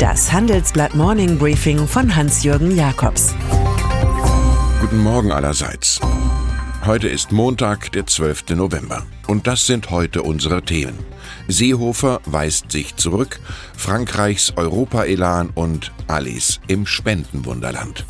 Das Handelsblatt Morning Briefing von Hans-Jürgen Jakobs. Guten Morgen allerseits. Heute ist Montag, der 12. November. Und das sind heute unsere Themen. Seehofer weist sich zurück, Frankreichs Europa-Elan und Alice im Spendenwunderland.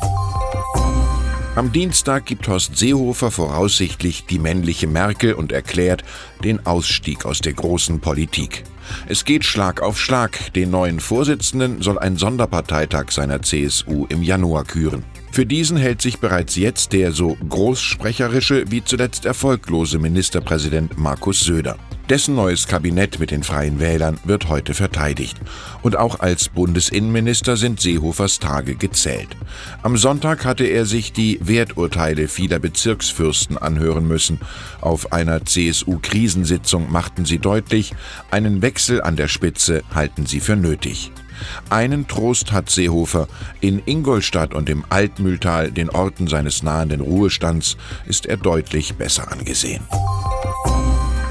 Am Dienstag gibt Horst Seehofer voraussichtlich die männliche Merkel und erklärt den Ausstieg aus der großen Politik. Es geht Schlag auf Schlag. Den neuen Vorsitzenden soll ein Sonderparteitag seiner CSU im Januar küren. Für diesen hält sich bereits jetzt der so großsprecherische wie zuletzt erfolglose Ministerpräsident Markus Söder. Dessen neues Kabinett mit den Freien Wählern wird heute verteidigt. Und auch als Bundesinnenminister sind Seehofers Tage gezählt. Am Sonntag hatte er sich die Werturteile vieler Bezirksfürsten anhören müssen. Auf einer CSU-Krisensitzung machten sie deutlich, einen Wechsel an der Spitze halten sie für nötig. Einen Trost hat Seehofer. In Ingolstadt und im Altmühltal, den Orten seines nahenden Ruhestands, ist er deutlich besser angesehen.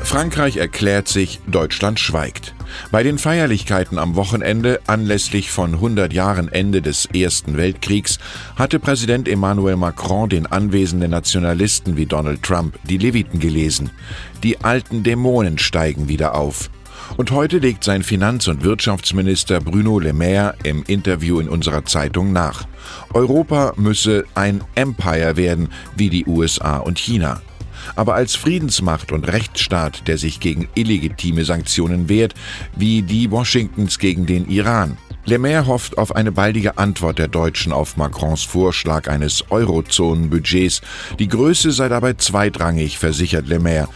Frankreich erklärt sich, Deutschland schweigt. Bei den Feierlichkeiten am Wochenende anlässlich von 100 Jahren Ende des Ersten Weltkriegs hatte Präsident Emmanuel Macron den anwesenden Nationalisten wie Donald Trump die Leviten gelesen. Die alten Dämonen steigen wieder auf. Und heute legt sein Finanz- und Wirtschaftsminister Bruno Le Maire im Interview in unserer Zeitung nach. Europa müsse ein Empire werden wie die USA und China. Aber als Friedensmacht und Rechtsstaat, der sich gegen illegitime Sanktionen wehrt, wie die Washingtons gegen den Iran. Le Maire hofft auf eine baldige Antwort der Deutschen auf Macrons Vorschlag eines Eurozonenbudgets. Die Größe sei dabei zweitrangig, versichert Le Maire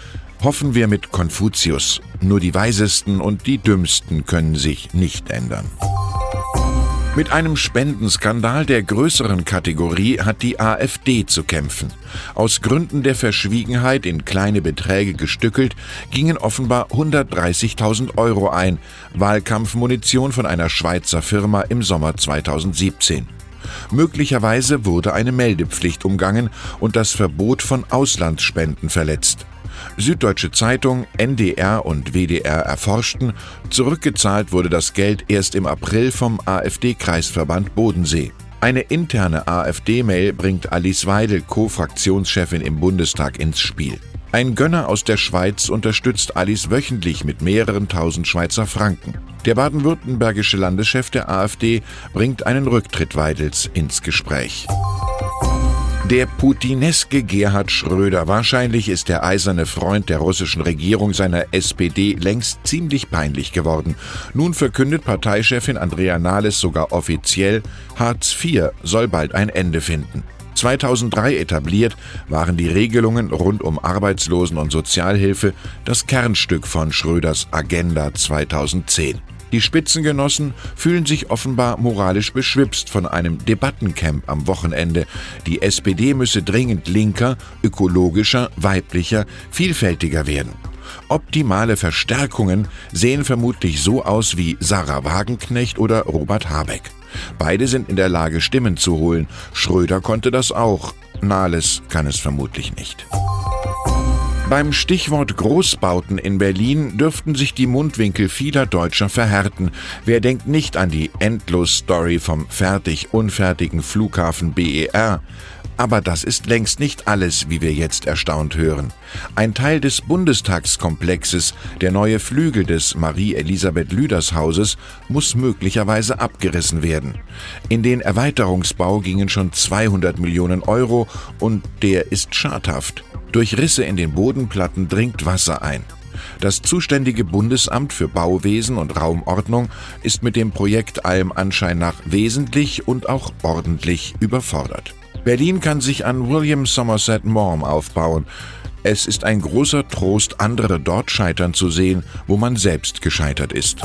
hoffen wir mit Konfuzius. Nur die Weisesten und die Dümmsten können sich nicht ändern. Mit einem Spendenskandal der größeren Kategorie hat die AfD zu kämpfen. Aus Gründen der Verschwiegenheit in kleine Beträge gestückelt gingen offenbar 130.000 Euro ein, Wahlkampfmunition von einer Schweizer Firma im Sommer 2017. Möglicherweise wurde eine Meldepflicht umgangen und das Verbot von Auslandsspenden verletzt. Süddeutsche Zeitung, NDR und WDR erforschten, zurückgezahlt wurde das Geld erst im April vom AfD-Kreisverband Bodensee. Eine interne AfD-Mail bringt Alice Weidel, Co-Fraktionschefin im Bundestag, ins Spiel. Ein Gönner aus der Schweiz unterstützt Alice wöchentlich mit mehreren tausend Schweizer Franken. Der baden-württembergische Landeschef der AfD bringt einen Rücktritt Weidels ins Gespräch. Der putineske Gerhard Schröder, wahrscheinlich ist der eiserne Freund der russischen Regierung seiner SPD längst ziemlich peinlich geworden. Nun verkündet Parteichefin Andrea Nahles sogar offiziell, Hartz IV soll bald ein Ende finden. 2003 etabliert, waren die Regelungen rund um Arbeitslosen- und Sozialhilfe das Kernstück von Schröders Agenda 2010. Die Spitzengenossen fühlen sich offenbar moralisch beschwipst von einem Debattencamp am Wochenende. Die SPD müsse dringend linker, ökologischer, weiblicher, vielfältiger werden. Optimale Verstärkungen sehen vermutlich so aus wie Sarah Wagenknecht oder Robert Habeck. Beide sind in der Lage, Stimmen zu holen. Schröder konnte das auch. Nahles kann es vermutlich nicht. Beim Stichwort Großbauten in Berlin dürften sich die Mundwinkel vieler Deutscher verhärten. Wer denkt nicht an die Endlos-Story vom fertig-unfertigen Flughafen BER? Aber das ist längst nicht alles, wie wir jetzt erstaunt hören. Ein Teil des Bundestagskomplexes, der neue Flügel des Marie-Elisabeth Lüders Hauses, muss möglicherweise abgerissen werden. In den Erweiterungsbau gingen schon 200 Millionen Euro und der ist schadhaft. Durch Risse in den Bodenplatten dringt Wasser ein. Das zuständige Bundesamt für Bauwesen und Raumordnung ist mit dem Projekt allem Anschein nach wesentlich und auch ordentlich überfordert. Berlin kann sich an William Somerset Maugham aufbauen. Es ist ein großer Trost, andere dort scheitern zu sehen, wo man selbst gescheitert ist.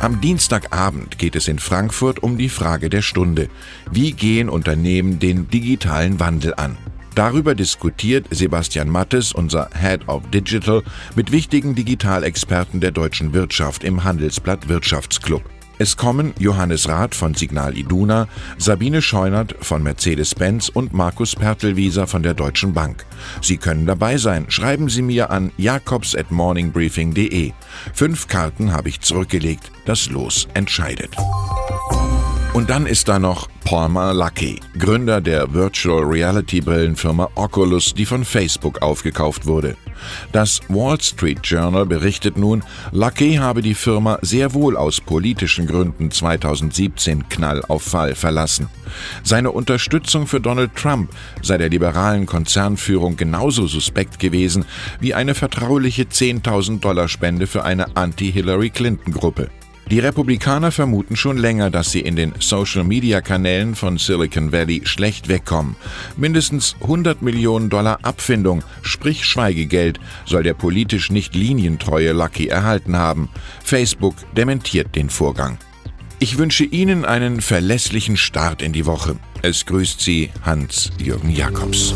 Am Dienstagabend geht es in Frankfurt um die Frage der Stunde. Wie gehen Unternehmen den digitalen Wandel an? Darüber diskutiert Sebastian Mattes, unser Head of Digital, mit wichtigen Digitalexperten der deutschen Wirtschaft im Handelsblatt Wirtschaftsclub. Es kommen Johannes Rath von Signal Iduna, Sabine Scheunert von Mercedes-Benz und Markus Pertelwieser von der Deutschen Bank. Sie können dabei sein. Schreiben Sie mir an jakobs at morningbriefing.de. Fünf Karten habe ich zurückgelegt. Das Los entscheidet. Und dann ist da noch Palmer Luckey, Gründer der Virtual Reality Brillenfirma Oculus, die von Facebook aufgekauft wurde. Das Wall Street Journal berichtet nun, Luckey habe die Firma sehr wohl aus politischen Gründen 2017 Knall auf Fall verlassen. Seine Unterstützung für Donald Trump sei der liberalen Konzernführung genauso suspekt gewesen wie eine vertrauliche 10.000 Dollar Spende für eine Anti-Hillary Clinton Gruppe. Die Republikaner vermuten schon länger, dass sie in den Social-Media-Kanälen von Silicon Valley schlecht wegkommen. Mindestens 100 Millionen Dollar Abfindung, sprich Schweigegeld, soll der politisch nicht linientreue Lucky erhalten haben. Facebook dementiert den Vorgang. Ich wünsche Ihnen einen verlässlichen Start in die Woche. Es grüßt Sie Hans-Jürgen Jakobs.